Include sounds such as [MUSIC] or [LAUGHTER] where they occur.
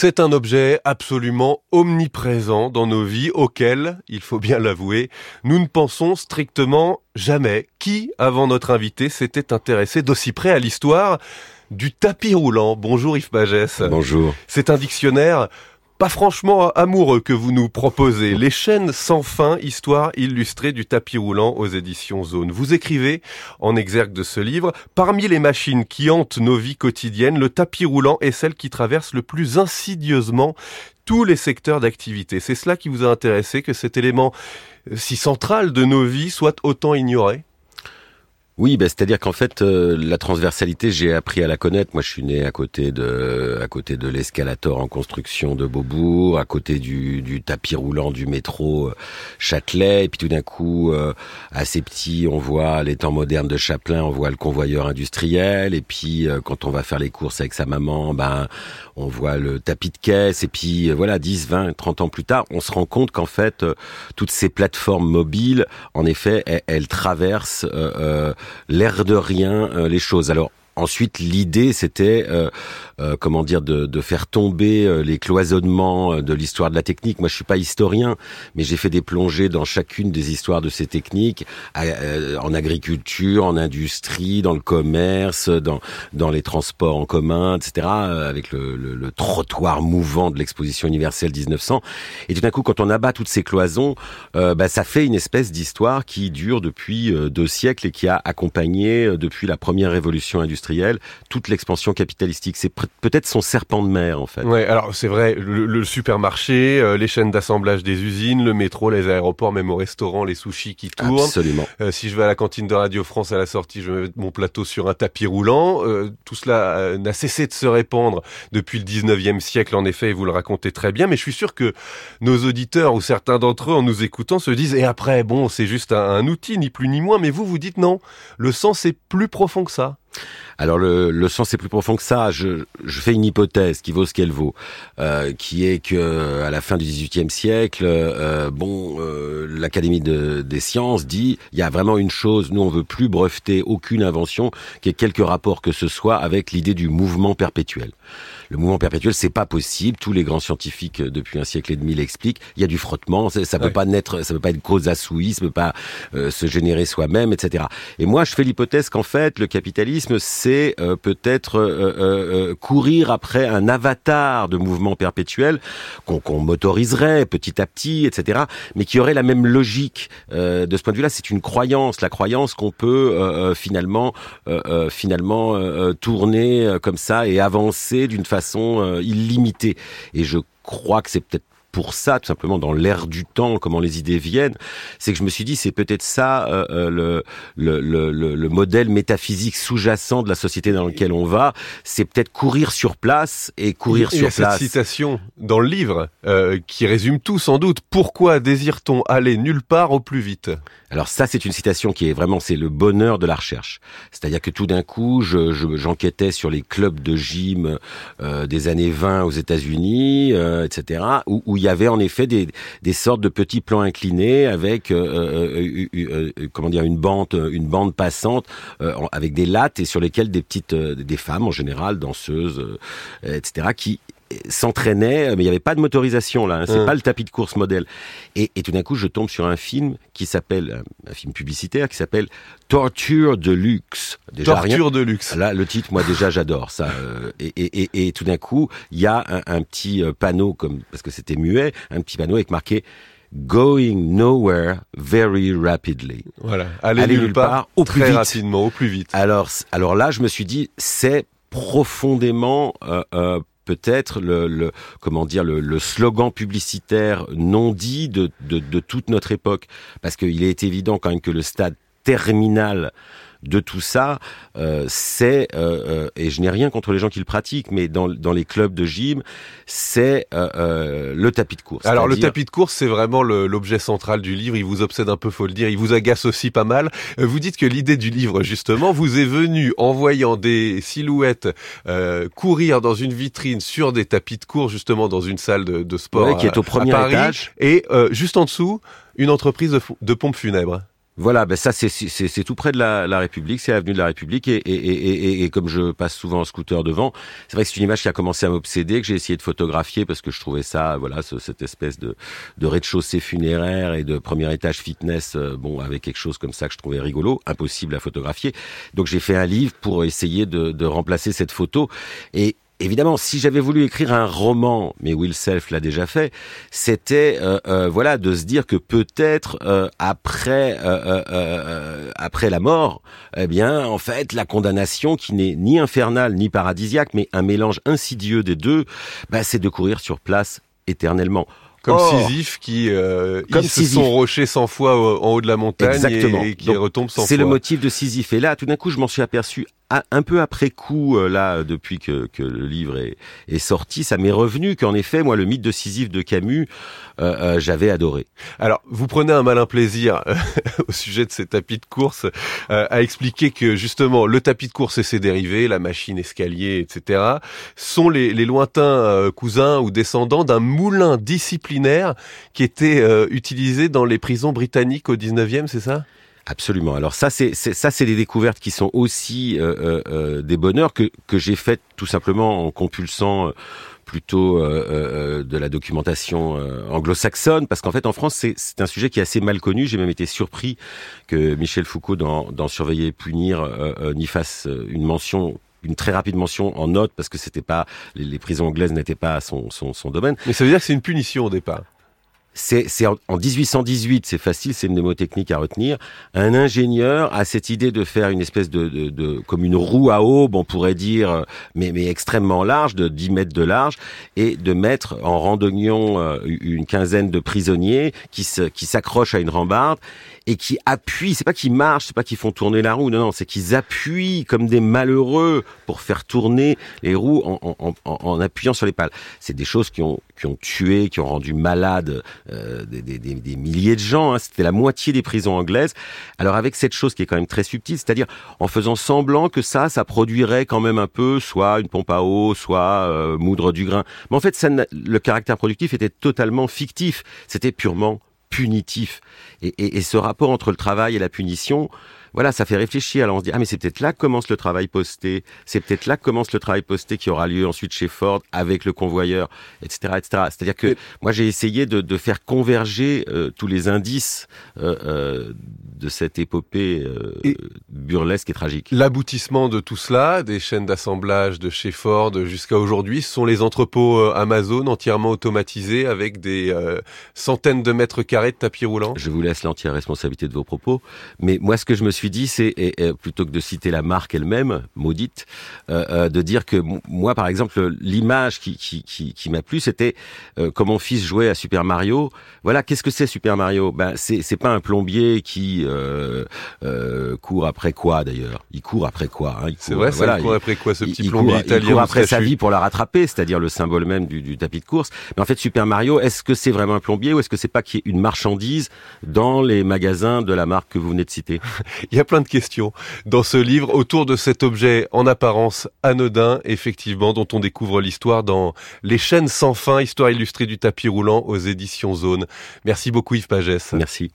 C'est un objet absolument omniprésent dans nos vies auquel, il faut bien l'avouer, nous ne pensons strictement jamais. Qui, avant notre invité, s'était intéressé d'aussi près à l'histoire du tapis roulant? Bonjour Yves Pagès. Bonjour. C'est un dictionnaire pas franchement amoureux que vous nous proposez. Les chaînes sans fin, histoire illustrée du tapis roulant aux éditions Zone. Vous écrivez, en exergue de ce livre, parmi les machines qui hantent nos vies quotidiennes, le tapis roulant est celle qui traverse le plus insidieusement tous les secteurs d'activité. C'est cela qui vous a intéressé, que cet élément si central de nos vies soit autant ignoré? Oui, bah, c'est-à-dire qu'en fait, euh, la transversalité, j'ai appris à la connaître. Moi, je suis né à côté de, à côté de l'escalator en construction de Beaubourg, à côté du, du tapis roulant du métro euh, Châtelet. Et puis tout d'un coup, euh, assez petit, on voit les temps modernes de Chaplin, on voit le convoyeur industriel. Et puis, quand on va faire les courses avec sa maman, ben, on voit le tapis de caisse. Et puis, voilà, 10, 20, 30 ans plus tard, on se rend compte qu'en fait, toutes ces plateformes mobiles, en effet, elles, elles traversent l'air de rien euh, les choses. Alors Ensuite, l'idée, c'était, euh, euh, comment dire, de, de, faire tomber euh, les cloisonnements euh, de l'histoire de la technique. Moi, je suis pas historien, mais j'ai fait des plongées dans chacune des histoires de ces techniques, en agriculture, en industrie, dans le commerce, dans dans les transports en commun, etc. Avec le, le, le trottoir mouvant de l'exposition universelle 1900. Et tout d'un coup, quand on abat toutes ces cloisons, bah, ça fait une espèce d'histoire qui dure depuis deux siècles et qui a accompagné depuis la première révolution industrielle toute l'expansion capitalistique. C'est peut-être son serpent de mer en fait. Ouais, alors c'est vrai, le, supermarché, euh, les chaînes d'assemblage des usines, le métro, les aéroports, même au restaurant, les sushis qui tournent. Absolument. Euh, si je vais à la cantine de Radio France à la sortie, je mets mon plateau sur un tapis roulant. Euh, tout cela n'a cessé de se répandre depuis le 19e siècle, en effet, et vous le racontez très bien. Mais je suis sûr que nos auditeurs ou certains d'entre eux, en nous écoutant, se disent et après, bon, c'est juste un, un outil, ni plus ni moins. Mais vous, vous dites non. Le sens est plus profond que ça. Alors le, le sens est plus profond que ça. Je, je fais une hypothèse qui vaut ce qu'elle vaut, euh, qui est que à la fin du XVIIIe siècle, euh, bon, euh, l'Académie de, des sciences dit il y a vraiment une chose. Nous, on veut plus breveter aucune invention qui ait quelque rapport que ce soit avec l'idée du mouvement perpétuel. Le mouvement perpétuel, c'est pas possible. Tous les grands scientifiques depuis un siècle et demi l'expliquent. Il y a du frottement. Ça, ça peut pas naître, ça peut pas être cause à souille, ça peut pas se générer soi-même, etc. Et moi, je fais l'hypothèse qu'en fait, le capitalisme, c'est euh, peut-être euh, euh, courir après un avatar de mouvement perpétuel qu'on motoriserait petit à petit, etc., mais qui aurait la même logique. de ce point de vue-là, c'est une croyance, la croyance qu'on peut finalement, finalement tourner comme ça et avancer d'une façon illimitée. Et je crois que c'est peut-être pour ça, tout simplement dans l'air du temps, comment les idées viennent, c'est que je me suis dit c'est peut-être ça euh, euh le, le, le, le, modèle métaphysique sous-jacent de la société dans laquelle on va, c'est peut-être courir sur place et courir sur place. cette citation dans le livre euh, qui résume tout sans doute. Pourquoi désire-t-on aller nulle part au plus vite? Alors ça c'est une citation qui est vraiment c'est le bonheur de la recherche. C'est-à-dire que tout d'un coup j'enquêtais je, sur les clubs de gym euh, des années 20 aux États-Unis, etc. où, où il y avait en effet des, des sortes de petits plans inclinés avec euh, euh, euh, comment dire une bande une bande passante avec des lattes et sur lesquelles des petites des femmes en général danseuses etc qui s'entraînait, mais il n'y avait pas de motorisation là. Hein, c'est pas le tapis de course modèle. Et, et, tout d'un coup, je tombe sur un film qui s'appelle un film publicitaire qui s'appelle Torture de luxe. Déjà, Torture de luxe. Là, le titre, moi déjà, j'adore ça. Et, et, et, tout d'un coup, il y a un, un, petit panneau comme parce que c'était muet, un petit panneau avec marqué Going nowhere very rapidly. Voilà. Aller, nulle, part, au plus vite. rapidement, au plus vite. Alors, alors là, je me suis dit, c'est profondément euh, euh, peut-être le, comment dire le, slogan publicitaire non dit de toute notre époque, parce qu'il est évident quand même que le stade terminal de tout ça, euh, c'est euh, euh, et je n'ai rien contre les gens qui le pratiquent, mais dans, dans les clubs de gym, c'est le tapis de course. Alors le tapis de course, c'est vraiment l'objet central du livre. Il vous obsède un peu, faut le dire. Il vous agace aussi pas mal. Vous dites que l'idée du livre, justement, vous est venue en voyant des silhouettes courir dans une vitrine sur des tapis de course, justement dans une salle de, sport qui est au premier Paris, étage, et juste en dessous, une entreprise de, de pompes funèbres. Voilà, ben ça c'est tout près de la, la République, c'est l'avenue de la République et, et, et, et, comme je passe souvent en scooter devant, c'est vrai que c'est une image qui a commencé à m'obséder, que j'ai essayé de photographier parce que je trouvais ça, voilà, cette espèce de, de rez-de-chaussée funéraire et de premier étage fitness, euh, bon, avec quelque chose comme ça que je trouvais rigolo, impossible à photographier. Donc j'ai fait un livre pour essayer de, de remplacer cette photo et Évidemment, si j'avais voulu écrire un roman, mais Will Self l'a déjà fait, c'était euh, euh, voilà de se dire que peut-être euh, après après la mort, eh bien en fait la condamnation qui n'est ni infernale ni paradisiaque, mais un mélange insidieux des deux, bah, c'est de courir sur place éternellement. Comme Sisyphe qui euh, Comme son rocher 100 fois en haut de la montagne Exactement. et, qui retombe 100 fois. C'est le motif de Sisyphe. Et là, tout d'un coup, je m'en suis aperçu un peu après coup, euh, là, depuis que, le livre est, est sorti, ça m'est revenu qu'en effet, moi, le mythe de Sisyphe de Camus, euh, euh j'avais adoré. Alors, vous prenez un malin plaisir [LAUGHS] au sujet de ces tapis de course à expliquer que justement, le tapis de course et ses dérivés, la machine escalier, etc., sont les, les lointains cousins ou descendants d'un moulin disciplinaire qui était utilisé dans les prisons britanniques au 19e, c'est ça? Absolument. Alors ça, c'est ça, c'est des découvertes qui sont aussi euh, euh, euh, des bonheurs que que j'ai faites tout simplement en compulsant plutôt de la documentation anglo-saxonne, parce qu'en fait en France c'est un sujet qui est assez mal connu. J'ai même été surpris que Michel Foucault dans, Surveiller et punir n'y fasse une mention une très rapide mention en note parce que c'était pas les, prisons anglaises n'étaient pas son, son, son domaine. Mais ça veut dire que c'est une punition au départ c'est en, en 1818, c'est facile, c'est une mnémotechnique à retenir. Un ingénieur a cette idée de faire une espèce de, de, de comme une roue à aube, on pourrait dire, mais, mais extrêmement large, de 10 mètres de large, et de mettre en randonnion euh, une quinzaine de prisonniers qui qui s'accrochent à une rambarde et qui appuient. C'est pas qu'ils marchent, c'est pas qu'ils font tourner la roue, non, non, c'est qu'ils appuient comme des malheureux pour faire tourner les roues en, en, en, en appuyant sur les pales. C'est des choses qui ont qui ont tué, qui ont rendu malades euh, des, des, des, milliers de gens. Hein. C'était la moitié des prisons anglaises. Alors avec cette chose qui est quand même très subtile, c'est-à-dire en faisant semblant que ça, ça produirait quand même un peu, soit une pompe à eau, soit euh, moudre du grain. Mais en fait, ça, le caractère productif était totalement fictif. C'était purement punitif. Et, et, et, ce rapport entre le travail et la punition, voilà, ça fait réfléchir. Alors on se dit, ah mais c'est peut-être là que commence le travail posté, c'est peut-être là que commence le travail posté qui aura lieu ensuite chez Ford avec le convoyeur, etc. etc. C'est-à-dire que moi j'ai essayé de, de, faire converger euh, tous les indices euh, euh, de cette épopée burlesque et tragique. L'aboutissement de tout cela, des chaînes d'assemblage de chez Ford jusqu'à aujourd'hui, ce sont les entrepôts Amazon entièrement automatisés avec des centaines de mètres carrés de tapis roulants. Je vous laisse l'entière responsabilité de vos propos, mais moi ce que je me suis dit, c'est plutôt que de citer la marque elle-même, maudite, de dire que moi par exemple l'image qui, qui, qui, qui m'a plu, c'était quand mon fils jouait à Super Mario. Voilà, qu'est-ce que c'est Super Mario? Ben c'est c'est pas un plombier qui euh, euh, court après quoi d'ailleurs Il court après quoi hein C'est vrai, voilà, il court après quoi ce petit plombier italien Il court après sa vie pour la rattraper, c'est-à-dire le symbole même du, du, tapis de course. Mais en fait, Super Mario, est-ce que c'est vraiment un plombier ou est-ce que c'est pas qu'il y ait une marchandise dans les magasins de la marque que vous venez de citer? [LAUGHS] Il y a plein de questions dans ce livre autour de cet objet en apparence anodin, effectivement, dont on découvre l'histoire dans Les chaînes sans fin, histoire illustrée du tapis roulant aux éditions Zone. Merci beaucoup Yves Pagès. Merci.